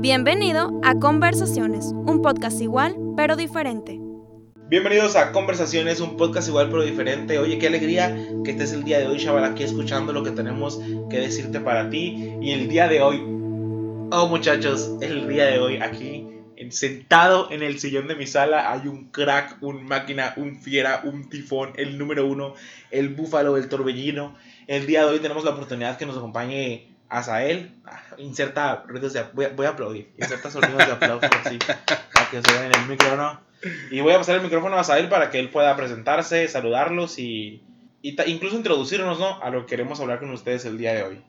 Bienvenido a Conversaciones, un podcast igual pero diferente. Bienvenidos a Conversaciones, un podcast igual pero diferente. Oye, qué alegría que estés el día de hoy, chaval, aquí escuchando lo que tenemos que decirte para ti. Y el día de hoy, oh muchachos, el día de hoy aquí, sentado en el sillón de mi sala, hay un crack, un máquina, un fiera, un tifón, el número uno, el búfalo, el torbellino. El día de hoy tenemos la oportunidad que nos acompañe Azael, inserta ruidos de voy a, aplaudir, inserta sonidos de aplauso así, para que se vean en el micrófono. Y voy a pasar el micrófono a Azael para que él pueda presentarse, saludarlos y, y incluso introducirnos ¿no? a lo que queremos hablar con ustedes el día de hoy.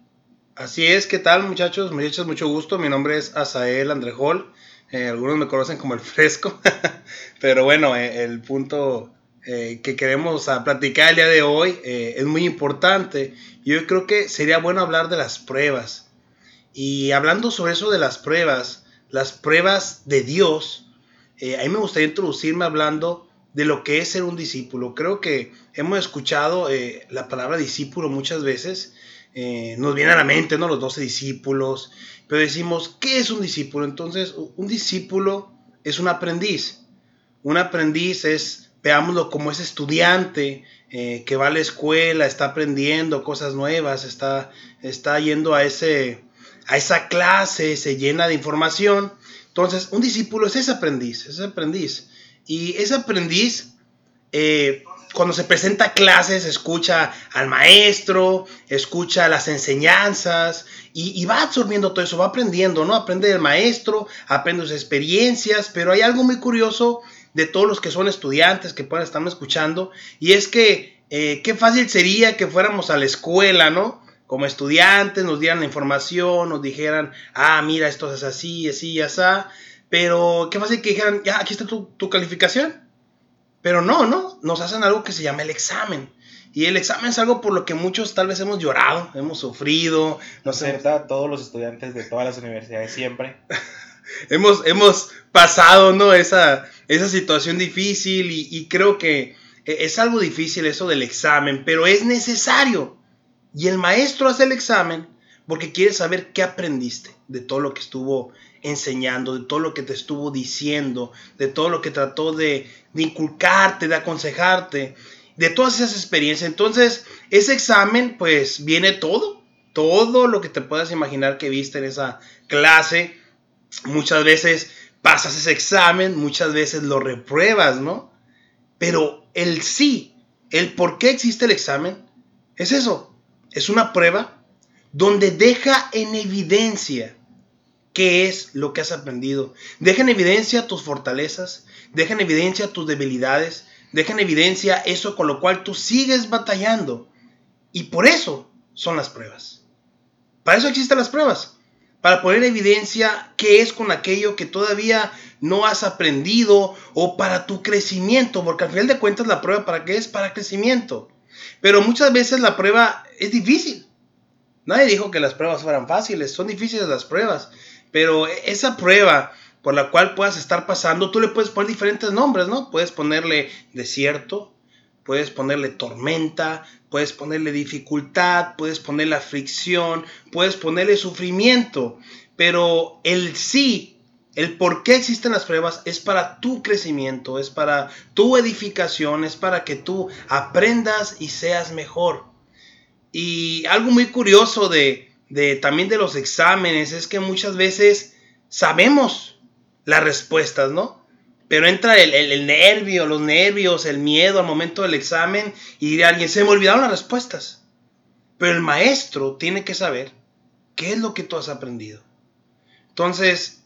Así es, ¿qué tal muchachos? Muchachos, mucho gusto. Mi nombre es Azael Andrejol. Eh, algunos me conocen como el fresco. Pero bueno, eh, el punto eh, que queremos platicar el día de hoy es muy importante yo creo que sería bueno hablar de las pruebas. Y hablando sobre eso de las pruebas, las pruebas de Dios, eh, a mí me gustaría introducirme hablando de lo que es ser un discípulo. Creo que hemos escuchado eh, la palabra discípulo muchas veces. Eh, nos viene a la mente, ¿no? Los doce discípulos. Pero decimos, ¿qué es un discípulo? Entonces, un discípulo es un aprendiz. Un aprendiz es, veámoslo como ese estudiante eh, que va a la escuela, está aprendiendo cosas nuevas, está, está yendo a, ese, a esa clase, se llena de información. Entonces, un discípulo es ese aprendiz, ese aprendiz. Y ese aprendiz, eh, cuando se presenta a clases, escucha al maestro, escucha las enseñanzas y, y, va absorbiendo todo eso, va aprendiendo, ¿no? Aprende del maestro, aprende sus experiencias, pero hay algo muy curioso de todos los que son estudiantes que puedan estarme escuchando. Y es que eh, qué fácil sería que fuéramos a la escuela, ¿no? Como estudiantes nos dieran la información, nos dijeran, ah, mira, esto es así, así, así. Pero qué fácil que dijeran, ya, aquí está tu, tu calificación. Pero no, no, nos hacen algo que se llama el examen. Y el examen es algo por lo que muchos tal vez hemos llorado, hemos sufrido. No sé. todos los estudiantes de todas las universidades siempre. hemos, hemos pasado, ¿no? Esa, esa situación difícil y, creo que e, es algo difícil eso del examen, pero es necesario. Y el maestro hace el examen porque quiere saber qué aprendiste de todo lo que estuvo enseñando, de todo lo que te estuvo diciendo, de todo lo que trató de, de inculcarte, de aconsejarte, de todas esas experiencias. Entonces, ese examen, pues viene todo, todo lo que te puedas imaginar que viste en esa clase muchas veces pasas ese examen, muchas veces lo repruebas, ¿no? Pero el sí, el por qué existe el examen, es eso, es una prueba donde deja en evidencia qué es lo que has aprendido. Deja en evidencia tus fortalezas, deja en evidencia tus debilidades, deja en evidencia eso con lo cual tú sigues batallando. Y por eso son las pruebas. Para eso existen las pruebas para poner en evidencia qué es con aquello que todavía no has aprendido o para tu crecimiento, porque al final de cuentas la prueba para qué es para crecimiento. Pero muchas veces la prueba es difícil. Nadie dijo que las pruebas fueran fáciles, son difíciles las pruebas, pero esa prueba por la cual puedas estar pasando, tú le puedes poner diferentes nombres, ¿no? Puedes ponerle desierto, puedes ponerle tormenta, puedes ponerle dificultad, puedes ponerle fricción, puedes ponerle sufrimiento, pero el sí, el por qué existen las pruebas es para tu crecimiento, es para tu edificación, es para que tú aprendas y seas mejor. Y algo muy curioso de, de también de los exámenes es que muchas veces sabemos las respuestas, ¿no? Pero entra el, nervio, los nervios, el miedo al momento del examen y alguien se me olvidaron las respuestas. Pero el maestro tiene que saber qué es lo que tú has aprendido. Entonces,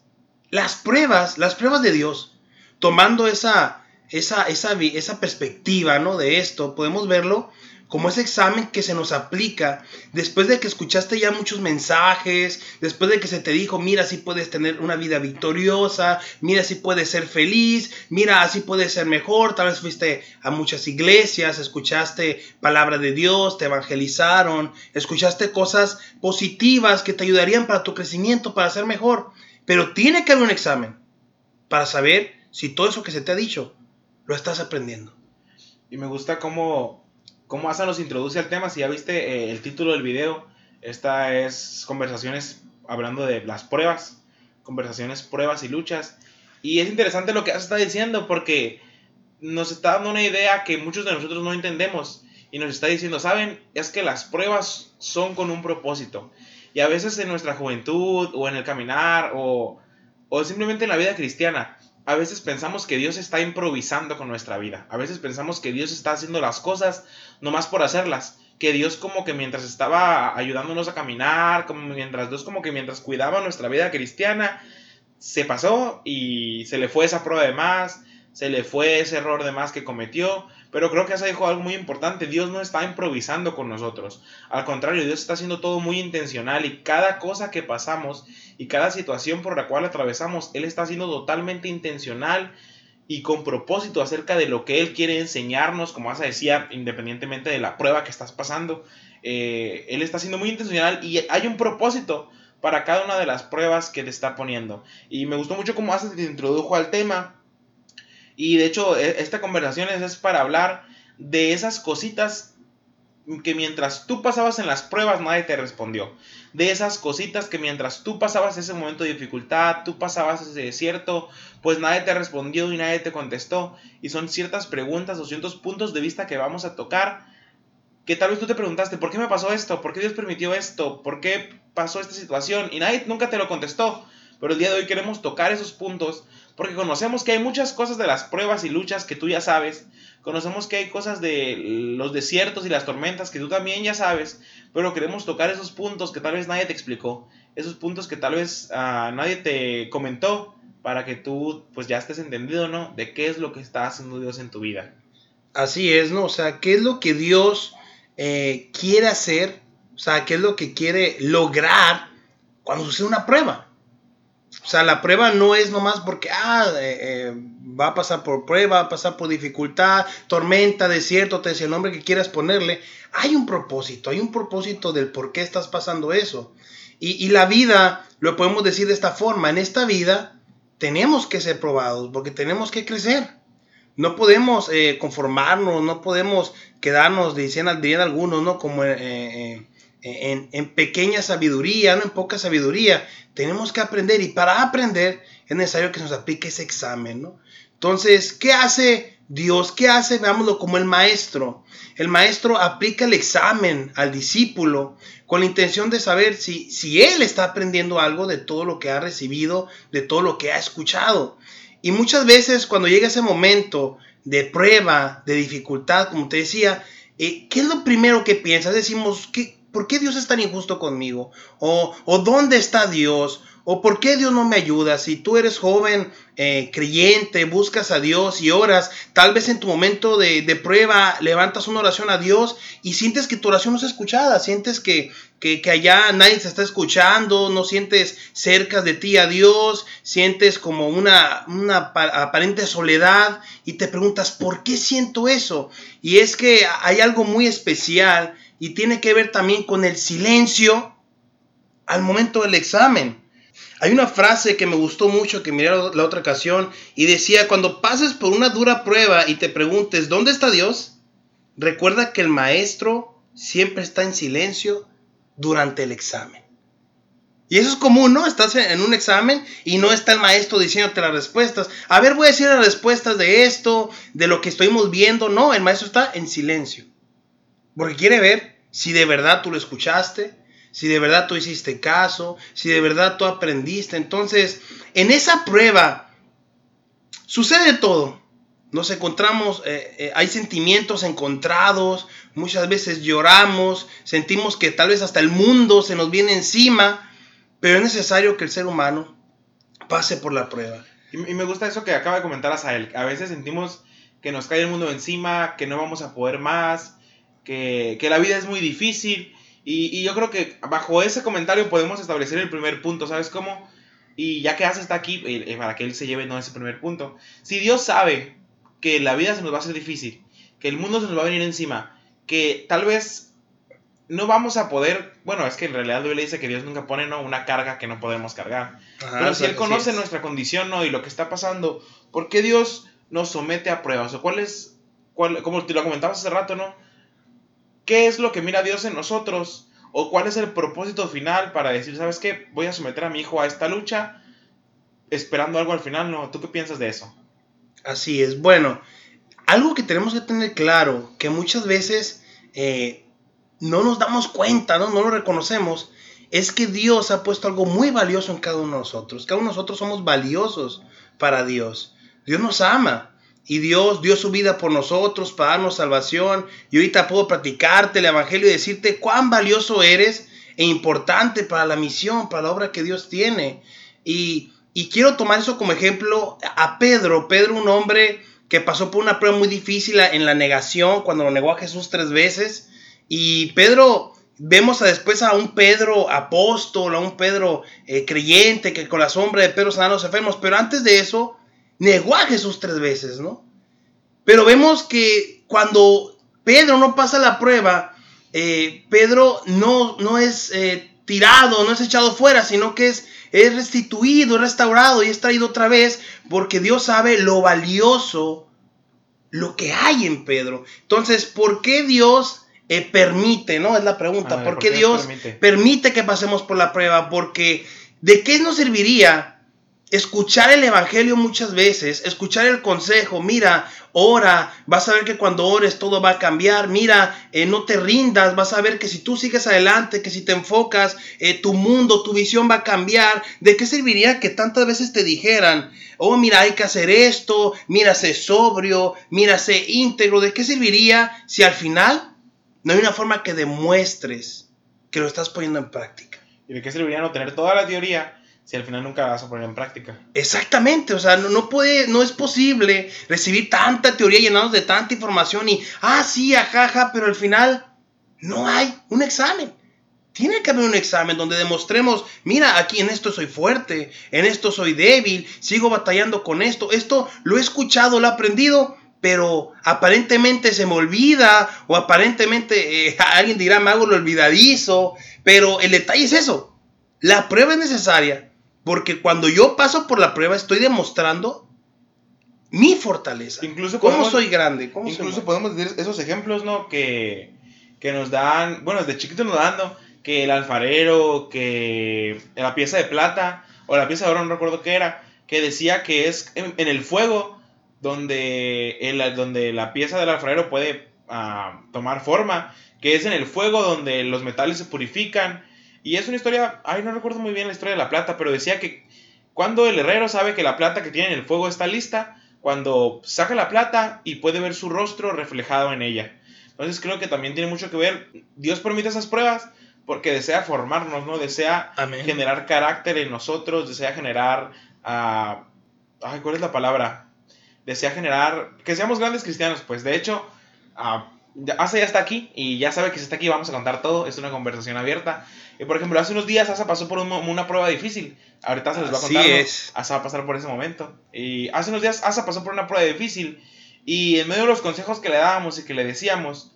las pruebas, las pruebas de Dios, tomando esa, esa, esa, esa perspectiva ¿no? de esto, podemos verlo como ese examen que se nos aplica después de que escuchaste ya muchos mensajes, después de que se te dijo, mira, si puedes tener una vida victoriosa, mira, si puedes ser feliz, mira, así puedes ser mejor, tal vez fuiste a muchas iglesias, escuchaste palabra de Dios, te evangelizaron, escuchaste cosas positivas que te ayudarían para tu crecimiento, para ser mejor, pero tiene que haber un examen para saber si todo eso que se te ha dicho lo estás aprendiendo. Y me gusta cómo cómo Asa nos introduce al tema. Si ya viste eh, el título del video, esta es conversaciones hablando de las pruebas. conversaciones, pruebas y luchas. Y es interesante lo que está diciendo porque nos está dando una idea que muchos de nosotros no entendemos. Y nos está diciendo, ¿saben? Es que las pruebas son con un propósito. Y a veces en nuestra juventud o en el caminar o, o simplemente en la vida cristiana, a veces pensamos que Dios está improvisando con nuestra vida. A veces pensamos que Dios está haciendo las cosas nomás por hacerlas. Que Dios como que mientras estaba ayudándonos a caminar, como mientras Dios como que mientras cuidaba nuestra vida cristiana, se pasó y se le fue esa prueba de más, se le fue ese error de más que cometió. Pero creo que eso dijo algo muy importante. Dios no está improvisando con nosotros. Al contrario, Dios está haciendo todo muy intencional y cada cosa que pasamos y cada situación por la cual atravesamos, Él está haciendo totalmente intencional y con propósito acerca de lo que Él quiere enseñarnos, como Asa decía, independientemente de la prueba que estás pasando. Eh, él está siendo muy intencional y hay un propósito para cada una de las pruebas que te está poniendo. Y me gustó mucho cómo Asa te introdujo al tema y de hecho, e, esta conversación es para hablar de esas cositas que mientras tú pasabas en las pruebas nadie te respondió. De esas cositas que mientras tú pasabas ese momento de dificultad, tú pasabas ese desierto, pues nadie te respondió y nadie te contestó. Y son ciertas preguntas o ciertos puntos de vista que vamos a tocar. Que tal vez tú te preguntaste, ¿por qué me pasó esto? ¿Por qué Dios permitió esto? ¿Por qué pasó esta situación? Y nadie nunca te lo contestó. Pero el día de hoy queremos tocar esos puntos porque conocemos que hay muchas cosas de las pruebas y luchas que tú ya sabes. Conocemos que hay cosas de los desiertos y las tormentas que tú también ya sabes. Pero queremos tocar esos puntos que tal vez nadie te explicó. Esos puntos que tal vez ah, nadie te comentó. Para que tú pues ya estés entendido, ¿no? De qué es lo que está haciendo Dios en tu vida. Así es, ¿no? O sea, qué es lo que Dios eh, quiere hacer. O sea, qué es lo que quiere lograr cuando sucede una prueba. O sea, la prueba no es nomás porque, ah, eh, eh, va a pasar por prueba, va a pasar por dificultad, tormenta, desierto, te decía el nombre que quieras ponerle. Hay un propósito, hay un propósito del por qué estás pasando eso. Y, la vida, lo podemos decir de esta forma, en esta vida tenemos que ser probados porque tenemos que crecer. No podemos eh, conformarnos, no podemos quedarnos, dicen, dirían algunos, ¿no? Como en, pequeña sabiduría, no en poca sabiduría. Tenemos que aprender y para aprender es necesario que nos aplique ese examen, ¿no? Entonces, ¿qué hace Dios? ¿Qué hace? Veámoslo como el maestro. El maestro aplica el examen al discípulo con la intención de saber si, si él está aprendiendo algo de todo lo que ha recibido, de todo lo que ha escuchado. Y muchas veces cuando llega ese momento de prueba, de dificultad, como te decía, eh, ¿qué es lo primero que piensas? Decimos, ¿qué, ¿por qué Dios es tan injusto conmigo? O, o ¿dónde está Dios? ¿O por qué Dios no me ayuda? Si tú eres joven, eh, creyente, buscas a Dios y oras, tal vez en tu momento de, prueba levantas una oración a Dios y sientes que tu oración no es escuchada, sientes que, que, allá nadie se está escuchando, no sientes cerca de ti a Dios, sientes como una, una aparente soledad y te preguntas, ¿por qué siento eso? Y es que hay algo muy especial y tiene que ver también con el silencio al momento del examen. Hay una frase que me gustó mucho que miré la otra ocasión y decía, cuando pases por una dura prueba y te preguntes, ¿dónde está Dios? Recuerda que el maestro siempre está en silencio durante el examen. Y eso es común, ¿no? Estás en un examen y no está el maestro diciéndote las respuestas. A ver, voy a decir las respuestas de esto, de lo que estuvimos viendo. No, el maestro está en silencio. Porque quiere ver si de verdad tú lo escuchaste, si de verdad tú hiciste caso, si de verdad tú aprendiste. Entonces, en esa prueba sucede todo. Nos encontramos, eh, eh, hay sentimientos encontrados, muchas veces lloramos, sentimos que tal vez hasta el mundo se nos viene encima, pero es necesario que el ser humano pase por la prueba. Y, me gusta eso que acaba de comentar Asael. A veces sentimos que nos cae el mundo encima, que no vamos a poder más, que, la vida es muy difícil. Y, yo creo que bajo ese comentario podemos establecer el primer punto, ¿sabes cómo? Y ya que hace está aquí, eh, eh, para que él se lleve no ese primer punto. Si Dios sabe que la vida se nos va a hacer difícil, que el mundo se nos va a venir encima, que tal vez no vamos a poder, bueno, es que en realidad Dios le dice que Dios nunca pone ¿no? una carga que no podemos cargar. Pero si Él conoce nuestra condición ¿no? y lo que está pasando, ¿por qué Dios nos somete a pruebas? ¿O cuál es, cuál, como te lo comentabas hace rato, ¿no? ¿Qué es lo que mira Dios en nosotros? ¿O cuál es el propósito final para decir, ¿sabes qué? Voy a someter a mi hijo a esta lucha esperando algo al final, ¿no? ¿Tú qué piensas de eso? Así es. Bueno, algo que tenemos que tener claro, que muchas veces eh, no nos damos cuenta, ¿no? no lo reconocemos, es que Dios ha puesto algo muy valioso en cada uno de nosotros. Cada uno de nosotros somos valiosos para Dios. Dios nos ama. Y Dios dio su vida por nosotros para darnos salvación. Y ahorita puedo platicarte el Evangelio y decirte cuán valioso eres e importante para la misión, para la obra que Dios tiene. Y, y quiero tomar eso como ejemplo a Pedro. Pedro, un hombre que pasó por una prueba muy difícil en la negación, cuando lo negó a Jesús tres veces. Y Pedro, vemos a después a un Pedro apóstol, a un Pedro eh, creyente, que con la sombra de Pedro sanaron los enfermos. Pero antes de eso, negó a Jesús tres veces, ¿no? Pero vemos que cuando Pedro no pasa la prueba, eh, Pedro no, no es eh, tirado, no es echado fuera, sino que es, es restituido, restaurado y es traído otra vez, porque Dios sabe lo valioso, lo que hay en Pedro. Entonces, ¿por qué Dios eh, permite, no? Es la pregunta, ¿por, qué Dios permite? permite que pasemos por la prueba? Porque, ¿de qué nos serviría? Escuchar el Evangelio muchas veces, escuchar el consejo, mira, ora, vas a ver que cuando ores todo va a cambiar, mira, eh, no te rindas, vas a ver que si tú sigues adelante, que si te enfocas, eh, tu mundo, tu visión va a cambiar. ¿De qué serviría que tantas veces te dijeran, oh, mira, hay que hacer esto, mira, sé sobrio, mira, sé íntegro? ¿De qué serviría si al final no hay una forma que demuestres que lo estás poniendo en práctica? ¿Y de qué serviría no tener toda la teoría? Si al final nunca vas a poner en práctica. Exactamente, o sea, no, no, puede, no es posible recibir tanta teoría llenados de tanta información y, ah, sí, ajaja, pero al final no hay un examen. Tiene que haber un examen donde demostremos, mira, aquí en esto soy fuerte, en esto soy débil, sigo batallando con esto, esto lo he escuchado, lo he aprendido, pero aparentemente se me olvida o aparentemente eh, alguien dirá, me hago lo olvidadizo, pero el detalle es eso, la prueba es necesaria, porque cuando yo paso por la prueba estoy demostrando mi fortaleza. Incluso cómo soy grande. incluso podemos decir esos ejemplos, ¿no? Que, que nos dan, bueno, desde chiquito nos dan, Que el alfarero, que la pieza de plata, o la pieza de oro, no recuerdo qué era, que decía que es en, el fuego donde, el, donde la pieza del alfarero puede ah, tomar forma, que es en el fuego donde los metales se purifican y es una historia, ay, no recuerdo muy bien la historia de la plata, pero decía que cuando el herrero sabe que la plata que tiene en el fuego está lista, cuando saca la plata y puede ver su rostro reflejado en ella. Entonces creo que también tiene mucho que ver, Dios permite esas pruebas porque desea formarnos, ¿no? Desea generar carácter en nosotros, desea generar, uh, ay, ¿cuál es la palabra? Desea generar, que seamos grandes cristianos, pues de hecho, uh, Asa ya está aquí y ya sabe que si está aquí vamos a contar todo, es una conversación abierta. Y por ejemplo, hace unos días Asa pasó por una prueba difícil. Ahorita se les va a contar. Es. Asa va a pasar por ese momento. Y hace unos días Asa pasó por una prueba difícil. Y en medio de los consejos que le dábamos y que le decíamos,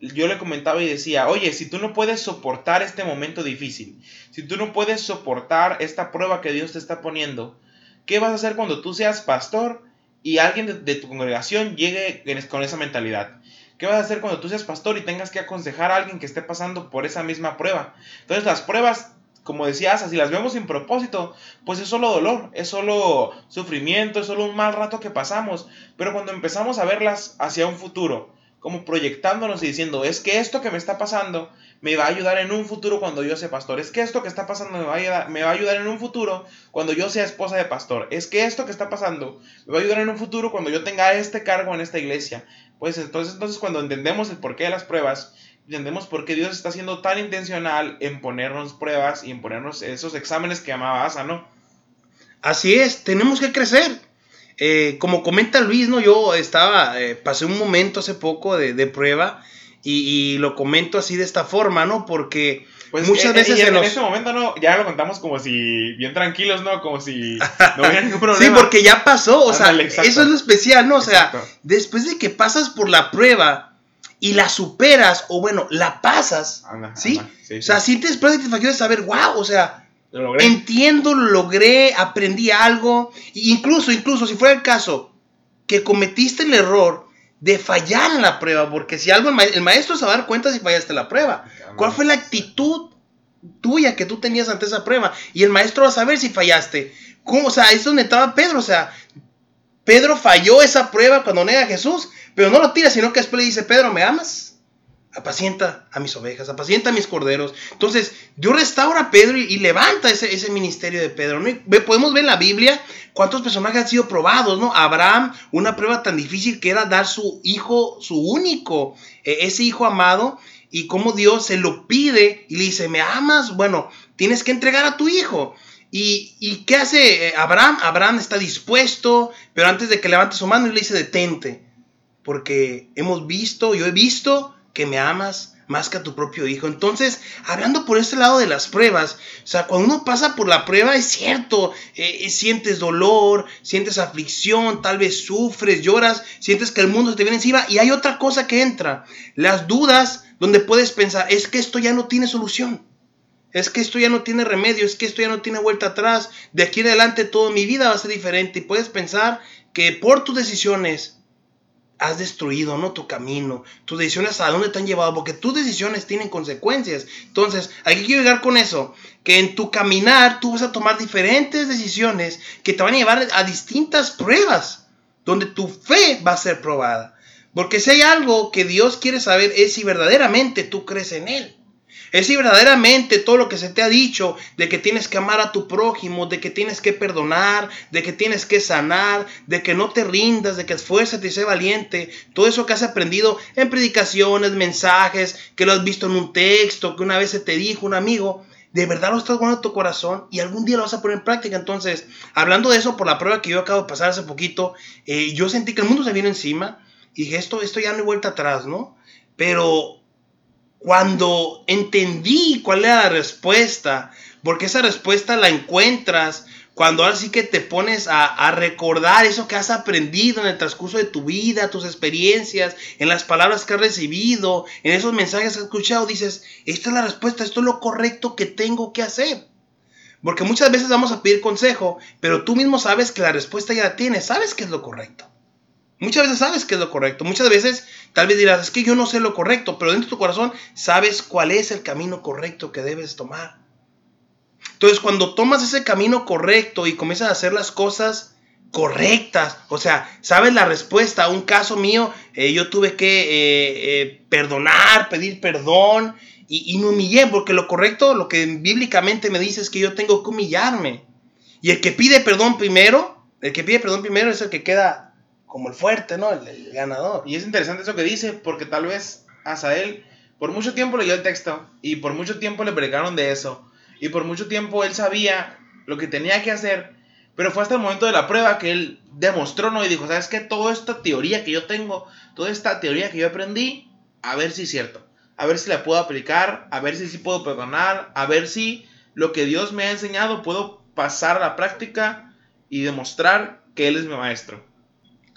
yo le comentaba y decía, oye, si tú no puedes soportar este momento difícil, si tú no puedes soportar esta prueba que Dios te está poniendo, ¿qué vas a hacer cuando tú seas pastor y alguien de, de tu congregación llegue con esa mentalidad? ¿Qué vas a hacer cuando tú seas pastor y tengas que aconsejar a alguien que esté pasando por esa misma prueba? Entonces las pruebas, como decías, si las vemos sin propósito, pues es solo dolor, es solo sufrimiento, es solo un mal rato que pasamos. Pero cuando empezamos a verlas hacia un futuro, como proyectándonos y diciendo, es que esto que me está pasando me va a ayudar en un futuro cuando yo sea pastor. Es que esto que está pasando me va, a ayudar, me va a ayudar en un futuro cuando yo sea esposa de pastor. Es que esto que está pasando me va a ayudar en un futuro cuando yo tenga este cargo en esta iglesia. Pues entonces, entonces cuando entendemos el porqué de las pruebas, entendemos por qué Dios está siendo tan intencional en ponernos pruebas y en ponernos esos exámenes que llamaba Asa, ¿no? Así es, tenemos que crecer. Eh, como comenta Luis, ¿no? Yo estaba, eh, pasé un momento hace poco de, de prueba y, lo comento así de esta forma, ¿no? Porque pues muchas veces en, en, ese momento no, ya lo contamos como si bien tranquilos, ¿no? Como si no hubiera ningún problema. sí, porque ya pasó, o sea, eso es lo especial, ¿no? O sea, después de que pasas por la prueba y la superas, o bueno, la pasas, ¿sí? O sea, sientes satisfacción de saber, wow, o sea, entiendo, lo logré, aprendí algo, incluso, incluso si fuera el caso que cometiste el error de fallar en la prueba, porque si algo el, maestro se va a dar cuenta si fallaste la prueba. ¿Cuál fue la actitud tuya que tú tenías ante esa prueba. Y el maestro va a saber si fallaste. ¿Cómo? O sea, es donde estaba Pedro. O sea, Pedro falló esa prueba cuando nega a Jesús, pero no lo tira, sino que después le dice, Pedro, ¿me amas? Apacienta a mis ovejas, apacienta a mis corderos. Entonces, Dios restaura a Pedro y, levanta ese, ese, ministerio de Pedro. ¿no? podemos ver en la Biblia cuántos personajes han sido probados, ¿no? Abraham, una prueba tan difícil que era dar su hijo, su único, eh, ese hijo amado, y cómo Dios se lo pide y le dice, ¿me amas? Bueno, tienes que entregar a tu hijo. ¿Y, y qué hace eh, Abraham? Abraham está dispuesto, pero antes de que levante su mano, le dice, detente, porque hemos visto, yo he visto que me amas más que a tu propio hijo. Entonces, hablando por este lado de las pruebas, o sea, cuando uno pasa por la prueba, es cierto, eh, eh, sientes dolor, sientes aflicción, tal vez sufres, lloras, sientes que el mundo te viene encima y hay otra cosa que entra, las dudas donde puedes pensar, es que esto ya no tiene solución. Es que esto ya no tiene remedio, es que esto ya no tiene vuelta atrás. De aquí en adelante toda mi vida va a ser diferente. Y puedes pensar que por tus decisiones has destruido, ¿no? Tu camino, tus decisiones a dónde te han llevado, porque tus decisiones tienen consecuencias. Entonces, aquí quiero llegar con eso, que en tu caminar tú vas a tomar diferentes decisiones que te van a llevar a distintas pruebas, donde tu fe va a ser probada. Porque si hay algo que Dios quiere saber es si verdaderamente tú crees en Él. Es si verdaderamente todo lo que se te ha dicho de que tienes que amar a tu prójimo, de que tienes que perdonar, de que tienes que sanar, de que no te rindas, de que esfuérzate y sé valiente, todo eso que has aprendido en predicaciones, mensajes, que lo has visto en un texto, que una vez se te dijo un amigo, de verdad lo estás guardando en tu corazón y algún día lo vas a poner en práctica. Entonces, hablando de eso, por la prueba que yo acabo de pasar hace poquito, eh, yo sentí que el mundo se vino encima y dije, esto, esto ya no hay vuelta atrás, ¿no? Pero cuando entendí cuál era la respuesta, porque esa respuesta la encuentras cuando ahora sí que te pones a, recordar eso que has aprendido en el transcurso de tu vida, tus experiencias, en las palabras que has recibido, en esos mensajes que has escuchado, dices, esta es la respuesta, esto es lo correcto que tengo que hacer. Porque muchas veces vamos a pedir consejo, pero tú mismo sabes que la respuesta ya la tienes, sabes que es lo correcto. Muchas veces sabes qué es lo correcto. Muchas veces tal vez dirás, es que yo no sé lo correcto, pero dentro de tu corazón sabes cuál es el camino correcto que debes tomar. Entonces cuando tomas ese camino correcto y comienzas a hacer las cosas correctas, o sea, sabes la respuesta. A un caso mío, eh, yo tuve que eh, eh, perdonar, pedir perdón y, y me humillé, porque lo correcto, lo que bíblicamente me dice es que yo tengo que humillarme. Y el que pide perdón primero, el que pide perdón primero es el que queda como el fuerte, ¿no? El, ganador. Y es interesante eso que dice, porque tal vez Asael por mucho tiempo leyó el texto y por mucho tiempo le pregaron de eso. Y por mucho tiempo él sabía lo que tenía que hacer, pero fue hasta el momento de la prueba que él demostró, ¿no? Y dijo, ¿sabes qué? Toda esta teoría que yo tengo, toda esta teoría que yo aprendí, a ver si es cierto. A ver si la puedo aplicar, a ver si sí puedo perdonar, a ver si lo que Dios me ha enseñado puedo pasar a la práctica y demostrar que Él es mi maestro.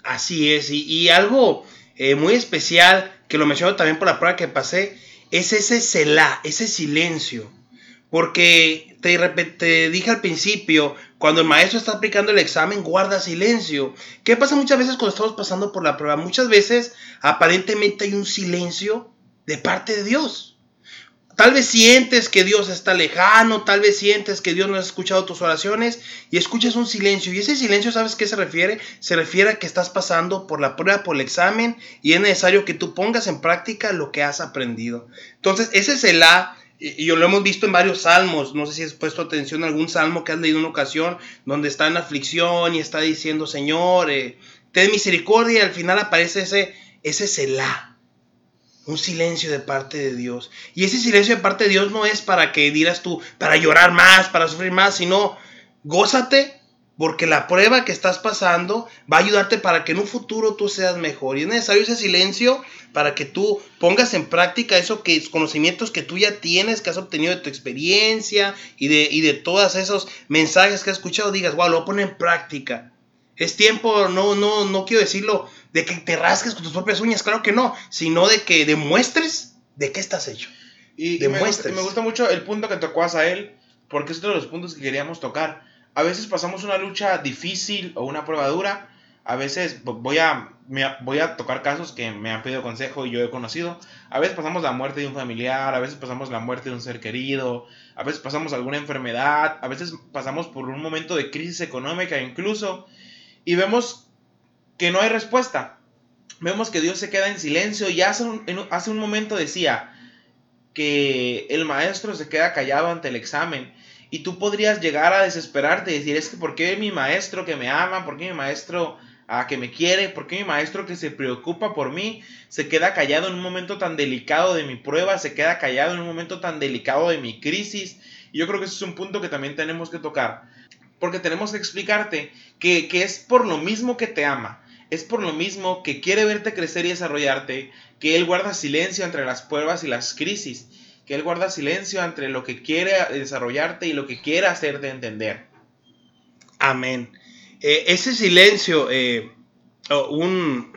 Así es, y, algo eh, muy especial, que lo menciono también por la prueba que pasé, es ese celá, ese silencio. Porque te, te dije al principio, cuando el maestro está aplicando el examen, guarda silencio. ¿Qué pasa muchas veces cuando estamos pasando por la prueba? Muchas veces aparentemente hay un silencio de parte de Dios. Tal vez sientes que Dios está lejano, tal vez sientes que Dios no ha escuchado tus oraciones y escuchas un silencio. Y ese silencio, ¿sabes qué se refiere? Se refiere a que estás pasando por la prueba, por el examen y es necesario que tú pongas en práctica lo que has aprendido. Entonces, ese es el A. Y lo hemos visto en varios salmos. No sé si has puesto atención a algún salmo que has leído en una ocasión donde está en aflicción y está diciendo, Señor, eh, ten misericordia. Y al final aparece ese, ese Selah un silencio de parte de Dios. Y ese silencio de parte de Dios no es para que dirás tú, para llorar más, para sufrir más, sino gózate porque la prueba que estás pasando va a ayudarte para que en un futuro tú seas mejor. Y es necesario ese silencio para que tú pongas en práctica esos que, conocimientos que tú ya tienes, que has obtenido de tu experiencia y de, y de todos esos mensajes que has escuchado. Digas, wow, lo voy a poner en práctica. Es tiempo, no, no, no quiero decirlo de que te rasques con tus propias uñas, claro que no, sino de que demuestres de qué estás hecho. Y, me, gusta, mucho el punto que tocó a él, porque es uno de los puntos que queríamos tocar. A veces pasamos una lucha difícil o una prueba dura, a veces voy a, voy a tocar casos que me han pedido consejo y yo he conocido. A veces pasamos la muerte de un familiar, a veces pasamos la muerte de un ser querido, a veces pasamos alguna enfermedad, a veces pasamos por un momento de crisis económica incluso, y vemos que no hay respuesta. Vemos que Dios se queda en silencio y hace un, hace un momento decía que el maestro se queda callado ante el examen y tú podrías llegar a desesperarte y decir, es que ¿por qué mi maestro que me ama? ¿Por qué mi maestro a que me quiere? ¿Por qué mi maestro que se preocupa por mí se queda callado en un momento tan delicado de mi prueba? Se queda callado en un momento tan delicado de mi crisis. Y yo creo que ese es un punto que también tenemos que tocar. Porque tenemos que explicarte que, que es por lo mismo que te ama. Es por lo mismo que quiere verte crecer y desarrollarte, que Él guarda silencio entre las pruebas y las crisis que Él guarda silencio entre lo que quiere desarrollarte y lo que quiere hacerte entender. Amén. Eh, ese silencio, eh, un,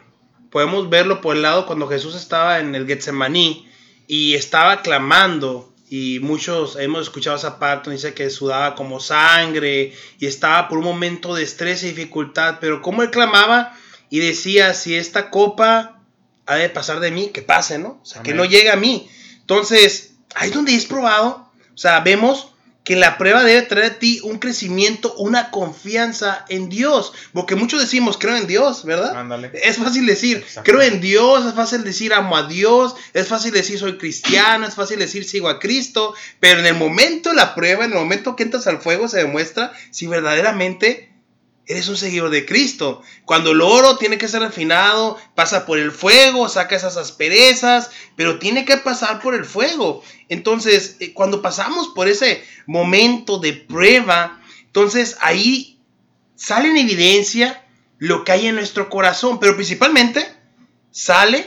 podemos verlo por el lado cuando Jesús estaba en el Getsemaní y estaba clamando y muchos hemos escuchado esa parte, dice que sudaba como sangre y estaba por un momento de estrés y dificultad, pero como él clamaba y decía, si esta copa ha de pasar de mí, que pase, ¿no? O sea, que no llegue a mí. Entonces, ahí donde es probado, o sea, vemos que la prueba debe traer a ti un crecimiento, una confianza en Dios. Porque muchos decimos, creo en Dios, ¿verdad? Ándale. Es fácil decir, creo en Dios, es fácil decir, amo a Dios, es fácil decir, soy cristiano, es fácil decir, sigo a Cristo. Pero en el momento de la prueba, en el momento que entras al fuego, se demuestra si verdaderamente Eres un seguidor de Cristo. Cuando el oro tiene que ser refinado, pasa por el fuego, saca esas asperezas, pero tiene que pasar por el fuego. Entonces, eh, cuando pasamos por ese momento de prueba, entonces ahí sale en evidencia lo que hay en nuestro corazón, pero principalmente sale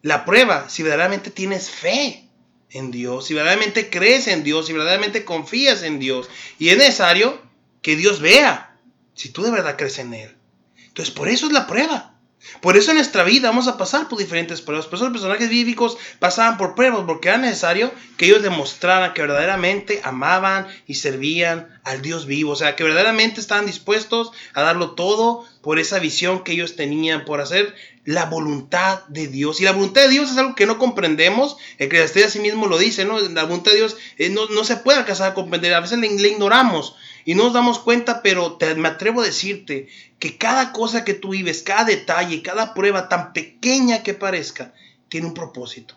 la prueba, si verdaderamente tienes fe en Dios, si verdaderamente crees en Dios, si verdaderamente confías en Dios. Y es necesario que Dios vea si tú de verdad crees en Él. Entonces, por eso es la prueba. Por eso en nuestra vida vamos a pasar por diferentes pruebas. Por eso los personajes bíblicos pasaban por pruebas, porque era necesario que ellos demostraran que verdaderamente amaban y servían al Dios vivo. O sea, que verdaderamente estaban dispuestos a darlo todo por esa visión que ellos tenían, por hacer la voluntad de Dios. Y la voluntad de Dios es algo que no comprendemos. El que a sí mismo lo dice, ¿no? La voluntad de Dios eh, no, se puede alcanzar a comprender. A veces le, le ignoramos y no nos damos cuenta, pero te, me atrevo a decirte que cada cosa que tú vives, cada detalle, cada prueba, tan pequeña que parezca, tiene un propósito.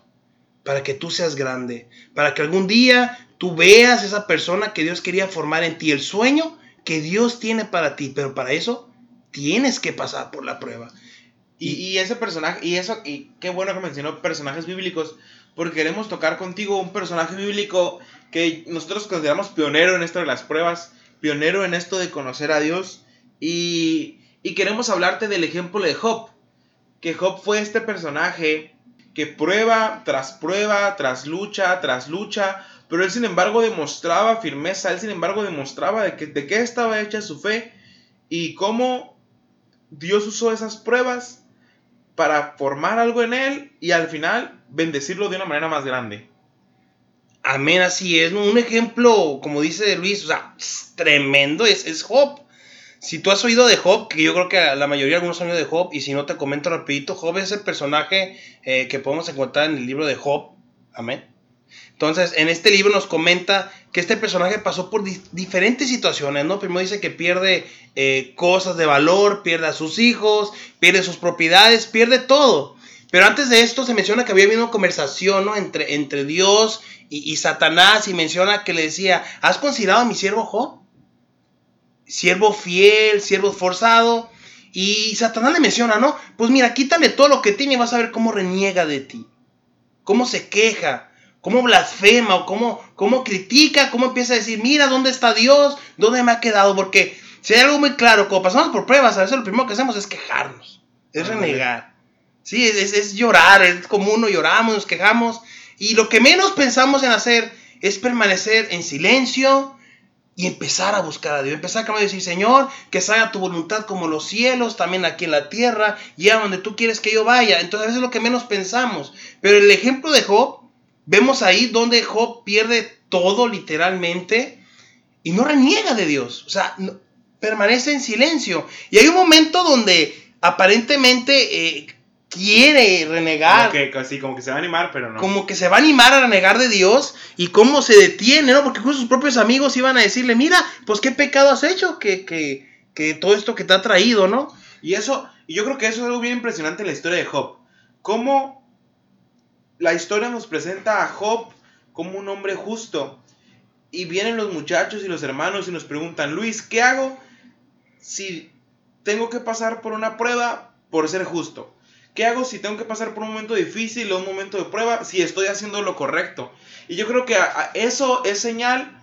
Para que tú seas grande, para que algún día tú veas esa persona que Dios quería formar en ti, el sueño que Dios tiene para ti, pero para eso tienes que pasar por la prueba. Y, ese personaje, y eso, y qué bueno que mencionó personajes bíblicos, porque queremos tocar contigo un personaje bíblico que nosotros consideramos pionero en esto de las pruebas, pionero en esto de conocer a Dios. Y, queremos hablarte del ejemplo de Job. Que Job fue este personaje que prueba tras prueba, tras lucha, tras lucha, pero él sin embargo demostraba firmeza, él sin embargo demostraba de, que, de qué estaba hecha su fe y cómo Dios usó esas pruebas para formar algo en él y al final bendecirlo de una manera más grande. Amén, así es. Un ejemplo, como dice Luis, o sea, tremendo es, es Job. Si tú has oído de Job, que yo creo que la mayoría de algunos han oído de Job, y si no te comento rapidito, Job es el personaje eh, que podemos encontrar en el libro de Job. Amén. Entonces, en este libro nos comenta que este personaje pasó por diferentes situaciones, ¿no? Primero dice que pierde eh, cosas de valor, pierde a sus hijos, pierde sus propiedades, pierde todo. Pero antes de esto se menciona que había habido una conversación, ¿no? Entre, entre Dios y, Satanás y menciona que le decía, ¿has considerado a mi siervo Job? Siervo fiel, siervo forzado. Y Satanás le menciona, ¿no? Pues mira, quítale todo lo que tiene y vas a ver cómo reniega de ti. Cómo se queja, cómo blasfema o cómo, cómo critica, cómo empieza a decir, mira, ¿dónde está Dios? ¿Dónde me ha quedado? Porque si hay algo muy claro, cuando pasamos por pruebas, a veces lo primero que hacemos es quejarnos, es renegar. Sí, es, es llorar, es como uno lloramos, nos quejamos y lo que menos pensamos en hacer es permanecer en silencio y empezar a buscar a Dios. Empezar a decir, Señor, que salga tu voluntad como los cielos, también aquí en la tierra, y a donde tú quieres que yo vaya. Entonces a es lo que menos pensamos. Pero el ejemplo de Job, vemos ahí donde Job pierde todo literalmente y no reniega de Dios. O sea, permanece en silencio. Y hay un momento donde aparentemente eh, quiere renegar. Como que, como que se va a animar, pero no. Como que se va a animar a renegar de Dios y cómo se detiene, ¿no? Porque con sus propios amigos iban a decirle, mira, pues qué pecado has hecho, que, que, que todo esto que te ha traído, ¿no? Y eso, y yo creo que eso es algo bien impresionante en la historia de Job. Cómo la historia nos presenta a Job como un hombre justo. Y vienen los muchachos y los hermanos y nos preguntan, Luis, ¿qué hago si tengo que pasar por una prueba por ser justo? ¿Qué hago si tengo que pasar por un momento difícil o un momento de prueba si estoy haciendo lo correcto? Y yo creo que eso es señal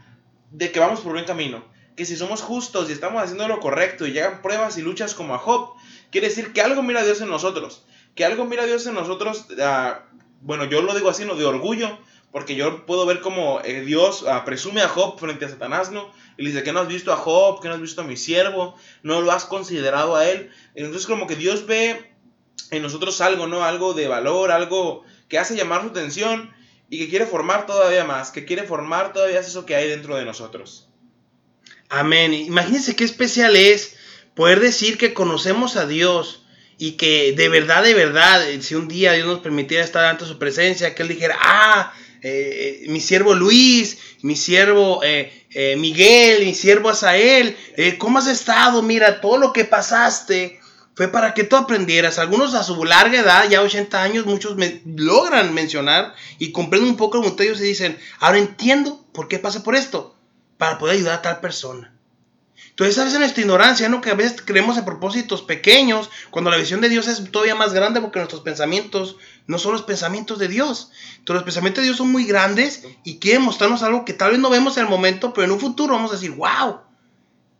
de que vamos por buen camino. Que si somos justos y estamos haciendo lo correcto y llegan pruebas y luchas como a Job, quiere decir que algo mira Dios en nosotros. Que algo mira Dios en nosotros, ah, bueno, yo lo digo así, no de orgullo, porque yo puedo ver como eh, Dios ah, presume a Job frente a Satanás, ¿no? Y le dice, ¿qué no has visto a Job? ¿Qué no has visto a mi siervo? ¿No lo has considerado a él? Entonces como que Dios ve en nosotros algo, ¿no? Algo de valor, algo que hace llamar su atención y que quiere formar todavía más, que quiere formar todavía eso que hay dentro de nosotros. Amén. Imagínense qué especial es poder decir que conocemos a Dios y que de verdad, de verdad, si un día Dios nos permitiera estar ante su presencia, que Él dijera, ah, eh, mi siervo Luis, mi siervo eh, eh, Miguel, mi siervo Asael, ¿cómo has estado? Mira, todo lo que pasaste, fue para que tú aprendieras. Algunos a su larga edad, ya 80 años, muchos me logran mencionar y comprenden un poco como ellos y dicen, ahora entiendo por qué pasa por esto, para poder ayudar a tal persona. Entonces, a veces nuestra ignorancia, ¿no? Que a veces creemos en propósitos pequeños, cuando la visión de Dios es todavía más grande porque nuestros pensamientos no son los pensamientos de Dios. Entonces, los pensamientos de Dios son muy grandes y quieren mostrarnos algo que tal vez no vemos en el momento, pero en un futuro vamos a decir, wow,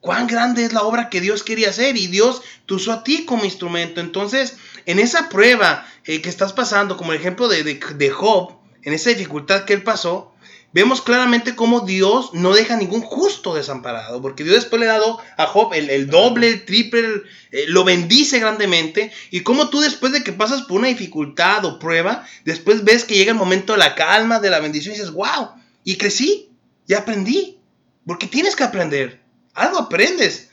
cuán grande es la obra que Dios quería hacer y Dios te usó a ti como instrumento. Entonces, en esa prueba eh, que estás pasando, como el ejemplo de, de, Job, en esa dificultad que él pasó, vemos claramente cómo Dios no deja ningún justo desamparado, porque Dios después le ha dado a Job el, doble, el triple, eh, lo bendice grandemente, y cómo tú después de que pasas por una dificultad o prueba, después ves que llega el momento de la calma, de la bendición, y dices, wow, y crecí, ya aprendí, porque tienes que aprender algo aprendes.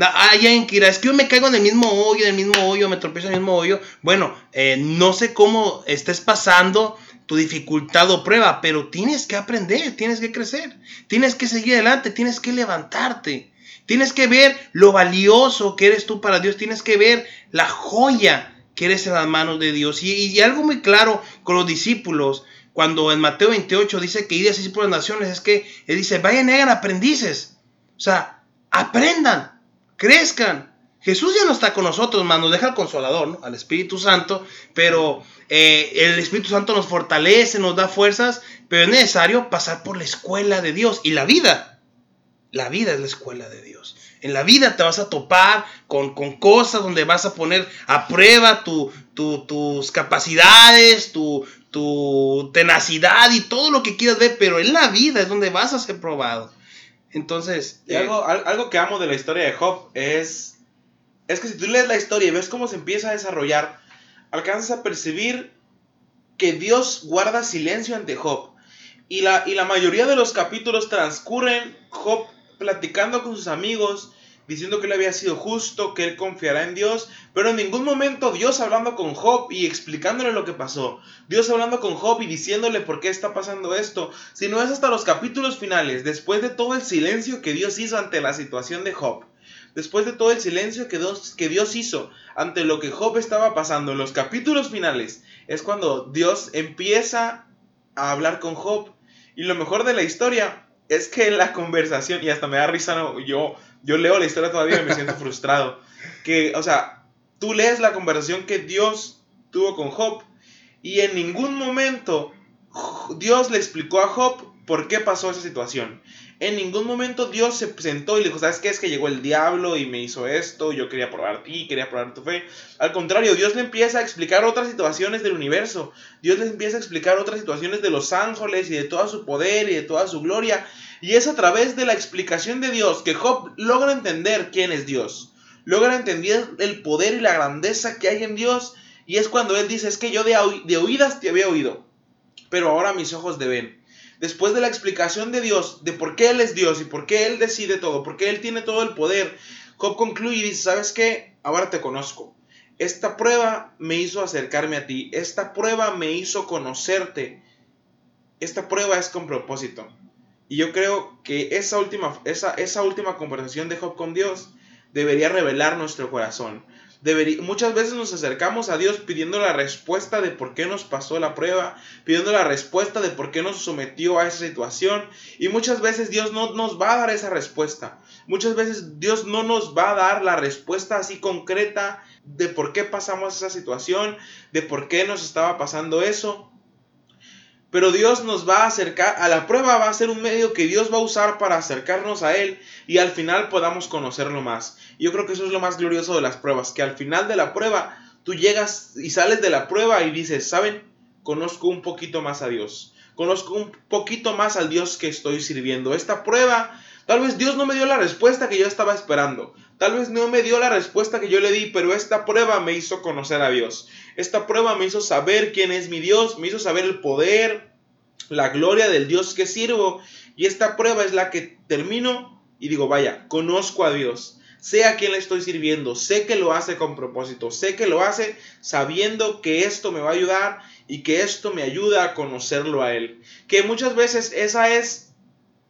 Hay alguien que dirá, es que yo me caigo en el mismo hoyo, en el mismo hoyo, me tropiezo en el mismo hoyo. Bueno, eh, no sé cómo estés pasando tu dificultad o prueba, pero tienes que aprender, tienes que crecer, tienes que seguir adelante, tienes que levantarte, tienes que ver lo valioso que eres tú para Dios, tienes que ver la joya que eres en las manos de Dios. Y, algo muy claro con los discípulos, cuando en Mateo 28 dice que ir así por las naciones, es que él dice, vayan y hagan aprendices. O sea, aprendan, crezcan. Jesús ya no está con nosotros, más nos deja el consolador, ¿no? al Espíritu Santo, pero eh, el Espíritu Santo nos fortalece, nos da fuerzas, pero es necesario pasar por la escuela de Dios y la vida. La vida es la escuela de Dios. En la vida te vas a topar con, cosas donde vas a poner a prueba tus capacidades, tu, tu tenacidad y todo lo que quieras ver, pero en la vida es donde vas a ser probado. Entonces. Eh, algo, algo que amo de la historia de Job es. Es que si tú lees la historia y ves cómo se empieza a desarrollar, alcanzas a percibir que Dios guarda silencio ante Job. Y la, y la mayoría de los capítulos transcurren Job platicando con sus amigos, diciendo que él había sido justo, que él confiará en Dios, pero en ningún momento Dios hablando con Job y explicándole lo que pasó, Dios hablando con Job y diciéndole por qué está pasando esto, sino es hasta los capítulos finales, después de todo el silencio que Dios hizo ante la situación de Job. Después de todo el silencio que Dios, que Dios hizo ante lo que Job estaba pasando en los capítulos finales, es cuando Dios empieza a hablar con Job. Y lo mejor de la historia es que en la conversación, y hasta me da risa, no, yo yo leo la historia todavía y me siento frustrado. Que, o sea, tú lees la conversación que Dios tuvo con Job y en ningún momento Dios le explicó a Job por qué pasó esa situación. En ningún momento Dios se sentó y le dijo, ¿sabes qué? Es que llegó el diablo y me hizo esto, yo quería probar ti, quería probar tu fe. Al contrario, Dios le empieza a explicar otras situaciones del universo. Dios le empieza a explicar otras situaciones de los ángeles y de todo su poder y de toda su gloria. Y es a través de la explicación de Dios que Job logra entender quién es Dios. Logra entender el poder y la grandeza que hay en Dios. Y es cuando él dice, es que yo de, de oídas te había oído, pero ahora mis ojos te ven después de la explicación de Dios, de por qué Él es Dios y por qué Él decide todo, por qué Él tiene todo el poder, Job concluye y dice, ¿sabes qué? Ahora te conozco. esta prueba me hizo acercarme a ti, esta prueba me hizo conocerte, esta prueba es con propósito. Y yo creo que esa última, esa, esa última conversación de Job con Dios debería revelar nuestro corazón. Muchas veces nos acercamos a Dios pidiendo la respuesta de por qué nos pasó la prueba, pidiendo la respuesta de por qué nos sometió a esa situación. Y muchas veces Dios no nos va a dar esa respuesta. Muchas veces Dios no nos va a dar la respuesta así concreta de por qué pasamos esa situación, de por qué nos estaba pasando eso. Pero Dios nos va a acercar, a la prueba va a ser un medio que Dios va a usar para acercarnos a Él y al final podamos conocerlo más. Yo creo que eso es lo más glorioso de las pruebas, que al final de la prueba tú llegas y sales de la prueba y dices, ¿saben? Conozco un poquito más a Dios. Conozco un poquito más al Dios que estoy sirviendo. Esta prueba, tal vez Dios no me dio la respuesta que yo estaba esperando. Tal vez no me dio la respuesta que yo le di, pero esta prueba me hizo conocer a Dios. Esta prueba me hizo saber quién es mi Dios, me hizo saber el poder, la gloria del Dios que sirvo. Y esta prueba es la que termino y digo, vaya, conozco a Dios. Sé a quién le estoy sirviendo, sé que lo hace con propósito, sé que lo hace sabiendo que esto me va a ayudar y que esto me ayuda a conocerlo a Él. Que muchas veces esa es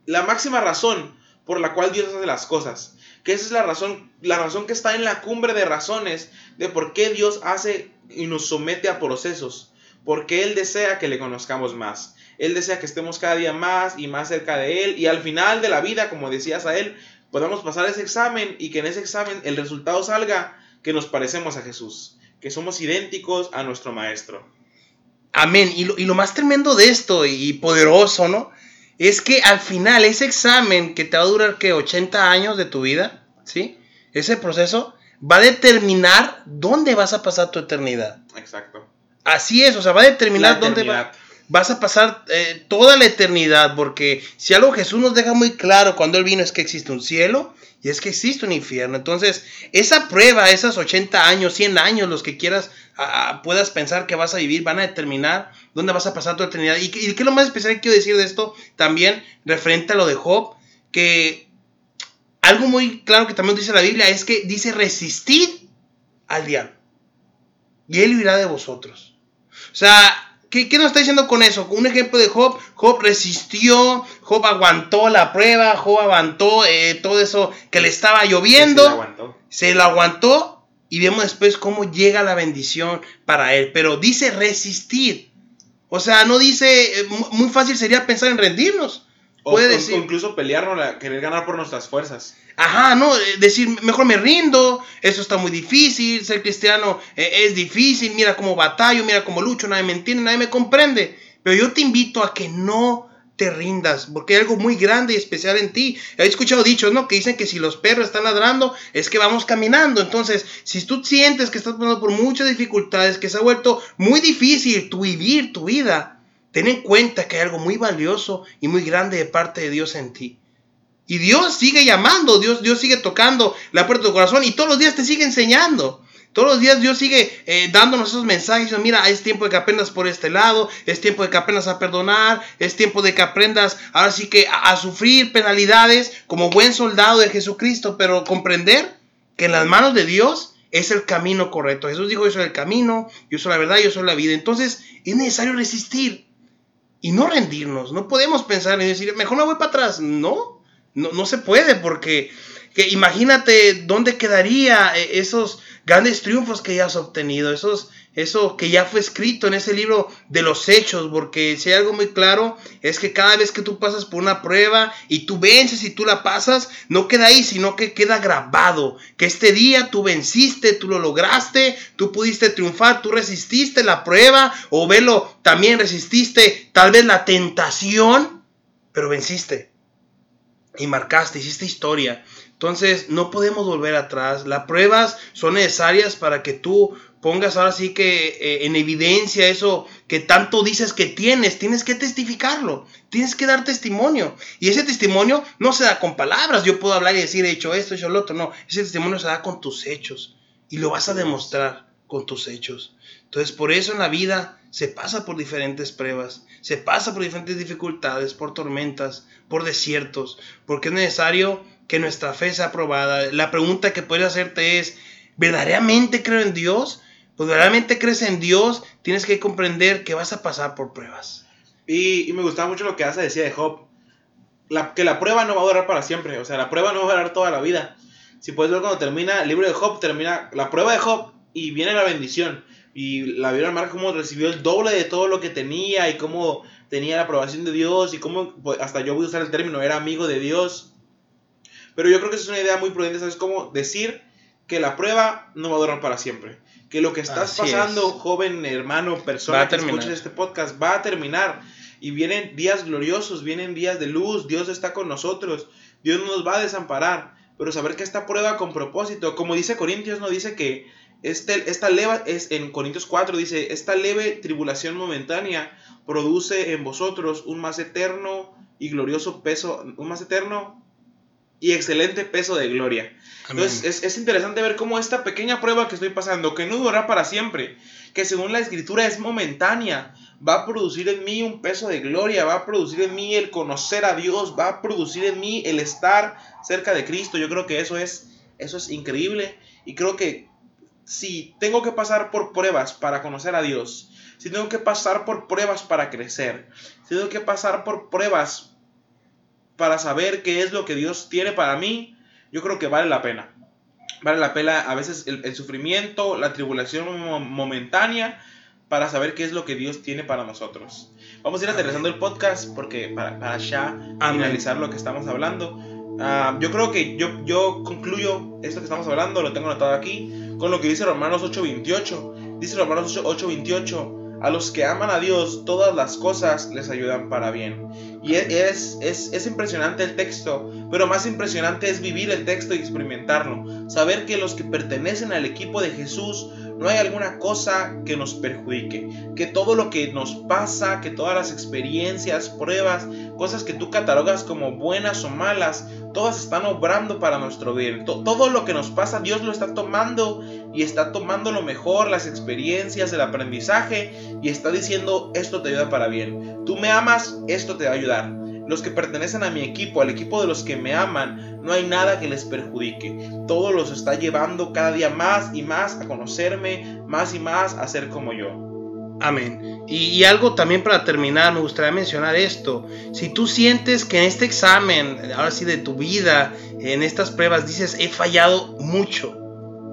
la máxima razón por la cual Dios hace las cosas. Que esa es la razón, la razón que está en la cumbre de razones de por qué Dios hace y nos somete a procesos. Porque Él desea que le conozcamos más. Él desea que estemos cada día más y más cerca de Él. Y al final de la vida, como decías a Él, podamos pasar ese examen y que en ese examen el resultado salga que nos parecemos a Jesús. Que somos idénticos a nuestro Maestro. Amén. Y lo, y lo más tremendo de esto y poderoso, ¿no? Es que al final ese examen que te va a durar que 80 años de tu vida, ¿sí? Ese proceso va a determinar dónde vas a pasar tu eternidad. Exacto. Así es, o sea, va a determinar dónde va, vas a pasar eh, toda la eternidad, porque si algo Jesús nos deja muy claro cuando Él vino es que existe un cielo y es que existe un infierno. Entonces, esa prueba, esas 80 años, 100 años, los que quieras, puedas pensar que vas a vivir, van a determinar dónde vas a pasar tu eternidad. Y, y qué es lo más especial que quiero decir de esto también, referente a lo de Job, que algo muy claro que también dice la Biblia es que dice resistid al diablo y él huirá de vosotros. O sea, ¿Qué, nos está diciendo con eso? Un ejemplo de Job. Job resistió, Job aguantó la prueba, Job aguantó eh, todo eso que le estaba lloviendo. Se, aguantó. se lo aguantó y vemos después cómo llega la bendición para él. Pero dice resistir. O sea, no dice, eh, muy fácil sería pensar en rendirnos. Puede o, decir, incluso pelearnos, querer ganar por nuestras fuerzas. Ajá, no, eh, decir, mejor me rindo, eso está muy difícil, ser cristiano eh, es difícil, mira cómo batallo, mira cómo lucho, nadie me entiende, nadie me comprende. Pero yo te invito a que no te rindas, porque hay algo muy grande y especial en ti. He escuchado dichos, ¿no? Que dicen que si los perros están ladrando, es que vamos caminando. Entonces, si tú sientes que estás pasando por muchas dificultades, que se ha vuelto muy difícil tu vivir tu vida, ten en cuenta que hay algo muy valioso y muy grande de parte de Dios en ti. Y Dios sigue llamando, Dios, Dios sigue tocando la puerta de tu corazón y todos los días te sigue enseñando. Todos los días Dios sigue eh, dándonos esos mensajes. Mira, es tiempo de que aprendas por este lado, es tiempo de que aprendas a perdonar, es tiempo de que aprendas ahora sí que a, a sufrir penalidades como buen soldado de Jesucristo, pero comprender que en las manos de Dios es el camino correcto. Jesús dijo, yo soy el camino, yo soy la verdad, yo soy la vida. Entonces es necesario resistir y no rendirnos. No podemos pensar en decir, mejor no voy para atrás. No, no, no se puede porque que imagínate dónde quedaría eh, esos grandes triunfos que ya has obtenido, esos, eso que ya fue escrito en ese libro de los hechos, porque si hay algo muy claro es que cada vez que tú pasas por una prueba y tú vences y tú la pasas, no queda ahí, sino que queda grabado, que este día tú venciste, tú lo lograste, tú pudiste triunfar, tú resististe la prueba, o velo, también resististe tal vez la tentación, pero venciste y marcaste, hiciste historia. Entonces, no podemos volver atrás. Las pruebas son necesarias para que tú pongas ahora sí que eh, en evidencia eso que tanto dices que tienes. Tienes que testificarlo. Tienes que dar testimonio. Y ese testimonio no se da con palabras. Yo puedo hablar y decir, he hecho esto, he hecho lo otro. No, ese testimonio se da con tus hechos. Y lo vas a demostrar con tus hechos. Entonces, por eso en la vida se pasa por diferentes pruebas, se pasa por diferentes dificultades, por tormentas, por desiertos, porque es necesario que nuestra fe sea aprobada. La pregunta que puedes hacerte es, ¿verdaderamente creo en Dios? Pues realmente crees en Dios, tienes que comprender que vas a pasar por pruebas. Y, me gustaba mucho lo que hace decía de Job. Que la prueba no va a durar para siempre. O sea, la prueba no va a durar toda la vida. Si puedes ver cuando termina el libro de Job, termina la prueba de Job y viene la bendición. Y la vieron mar cómo recibió el doble de todo lo que tenía y cómo tenía la aprobación de Dios y cómo, pues, hasta yo voy a usar el término, era amigo de Dios. Pero yo creo que es una idea muy prudente, ¿sabes cómo? Decir que la prueba no va a durar para siempre. Que lo que estás pasando, joven, hermano, persona que escucha este podcast, va a terminar. Y vienen días gloriosos, vienen días de luz, Dios está con nosotros, Dios no nos va a desamparar. Pero saber que esta prueba con propósito, como dice Corintios, no dice que este, esta leva es en Corintios 4 dice, esta leve tribulación momentánea produce en vosotros un más eterno y glorioso peso, un más eterno y excelente peso de gloria. Entonces es, interesante ver cómo esta pequeña prueba que estoy pasando, que no durará para siempre, que según la escritura es momentánea, va a producir en mí un peso de gloria, va a producir en mí el conocer a Dios, va a producir en mí el estar cerca de Cristo. Yo creo que eso es, eso es increíble y creo que si tengo que pasar por pruebas para conocer a Dios, si tengo que pasar por pruebas para crecer, si tengo que pasar por pruebas para saber qué es lo que Dios tiene para mí, yo creo que vale la pena. Vale la pena a veces el, sufrimiento, la tribulación momentánea, para saber qué es lo que Dios tiene para nosotros. Vamos a ir aterrizando el podcast porque para, ya finalizar lo que estamos hablando. Ah, yo creo que yo, yo concluyo esto que estamos hablando, lo tengo anotado aquí con lo que dice Romanos 8:28. Dice Romanos 8:28, a los que aman a Dios, todas las cosas les ayudan para bien. Y es, es, es, impresionante el texto, pero más impresionante es vivir el texto y experimentarlo. Saber que los que pertenecen al equipo de Jesús no hay alguna cosa que nos perjudique, que todo lo que nos pasa, que todas las experiencias, pruebas, cosas que tú catalogas como buenas o malas, todas están obrando para nuestro bien. Todo lo que nos pasa, Dios lo está tomando y está tomando lo mejor, las experiencias, el aprendizaje y está diciendo, esto te ayuda para bien. Tú me amas, esto te va a ayudar los que pertenecen a mi equipo, al equipo de los que me aman, no hay nada que les perjudique. Todo los está llevando cada día más y más a conocerme, más y más a ser como yo. Amén. Y, algo también para terminar, me gustaría mencionar esto. Si tú sientes que en este examen, ahora sí de tu vida, en estas pruebas, dices, he fallado mucho,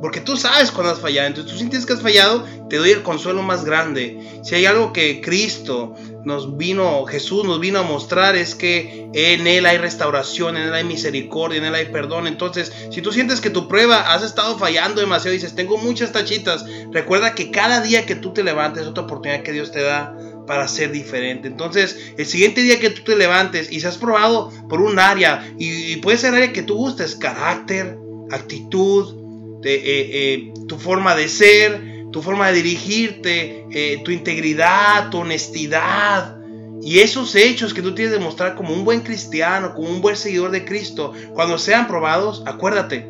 porque tú sabes cuando has fallado. Entonces tú sientes que has fallado, te doy el consuelo más grande. Si hay algo que Cristo nos vino, Jesús nos vino a mostrar es que en Él hay restauración, en Él hay misericordia, en Él hay perdón. Entonces, si tú sientes que tu prueba has estado fallando demasiado, dices, tengo muchas tachitas, recuerda que cada día que tú te levantes es otra oportunidad que Dios te da para ser diferente. Entonces, el siguiente día que tú te levantes y has probado por un área, y, puede ser área que tú gustes, carácter, actitud, eh, eh, tu forma de ser, tu forma de dirigirte, eh, tu integridad, tu honestidad. Y esos hechos que tú tienes que mostrar como un buen cristiano, como un buen seguidor de Cristo, cuando sean probados, acuérdate,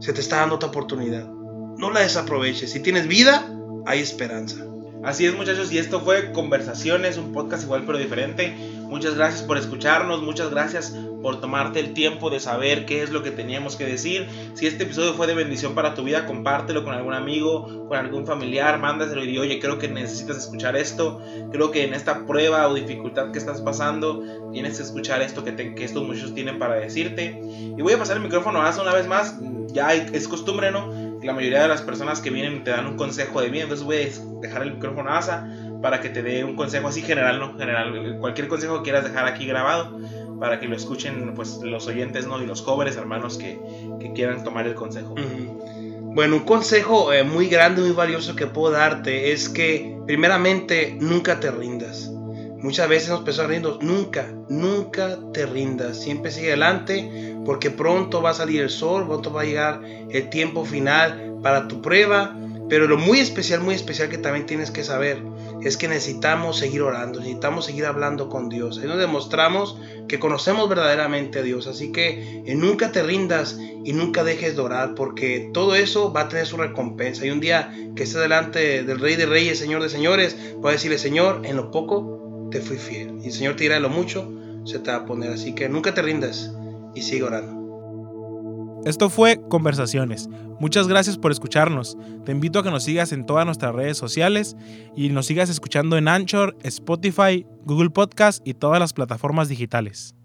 se te está dando otra oportunidad. No la desaproveches. Si tienes vida, hay esperanza. Así es muchachos, y esto fue Conversaciones, un podcast igual pero diferente. Muchas gracias por escucharnos, muchas gracias por tomarte el tiempo de saber qué es lo que teníamos que decir. Si este episodio fue de bendición para tu vida, compártelo con algún amigo, con algún familiar, mándaselo y di, oye, creo que necesitas escuchar esto, creo que en esta prueba o dificultad que estás pasando, tienes que escuchar esto que, que estos muchachos tienen para decirte. Y voy a pasar el micrófono a una vez más, ya es costumbre, ¿no? La mayoría de las personas que vienen te dan un consejo de vida, entonces voy a dejar el micrófono a Asa para que te dé un consejo así general, ¿no? General, cualquier consejo que quieras dejar aquí grabado para que lo escuchen pues los oyentes, ¿no? Y los jóvenes hermanos que, que quieran tomar el consejo. Bueno, un consejo eh, muy grande, muy valioso que puedo darte es que primeramente nunca te rindas. Muchas veces nos pensamos rindos, nunca, nunca te rindas, siempre sigue adelante porque pronto va a salir el sol, pronto va a llegar el tiempo final para tu prueba, pero lo muy especial, muy especial que también tienes que saber es que necesitamos seguir orando, necesitamos seguir hablando con Dios. Ahí nos demostramos que conocemos verdaderamente a Dios, así que eh, nunca te rindas y nunca dejes de orar porque todo eso va a tener su recompensa. Y un día que estés delante del Rey de Reyes, Señor de Señores, va a decirle, Señor, en lo poco te fui fiel. Y el Señor te dirá lo mucho, se te va a poner. Así que nunca te rindas y sigue orando. Esto fue Conversaciones. Muchas gracias por escucharnos. Te invito a que nos sigas en todas nuestras redes sociales y nos sigas escuchando en Anchor, Spotify, Google Podcast y todas las plataformas digitales.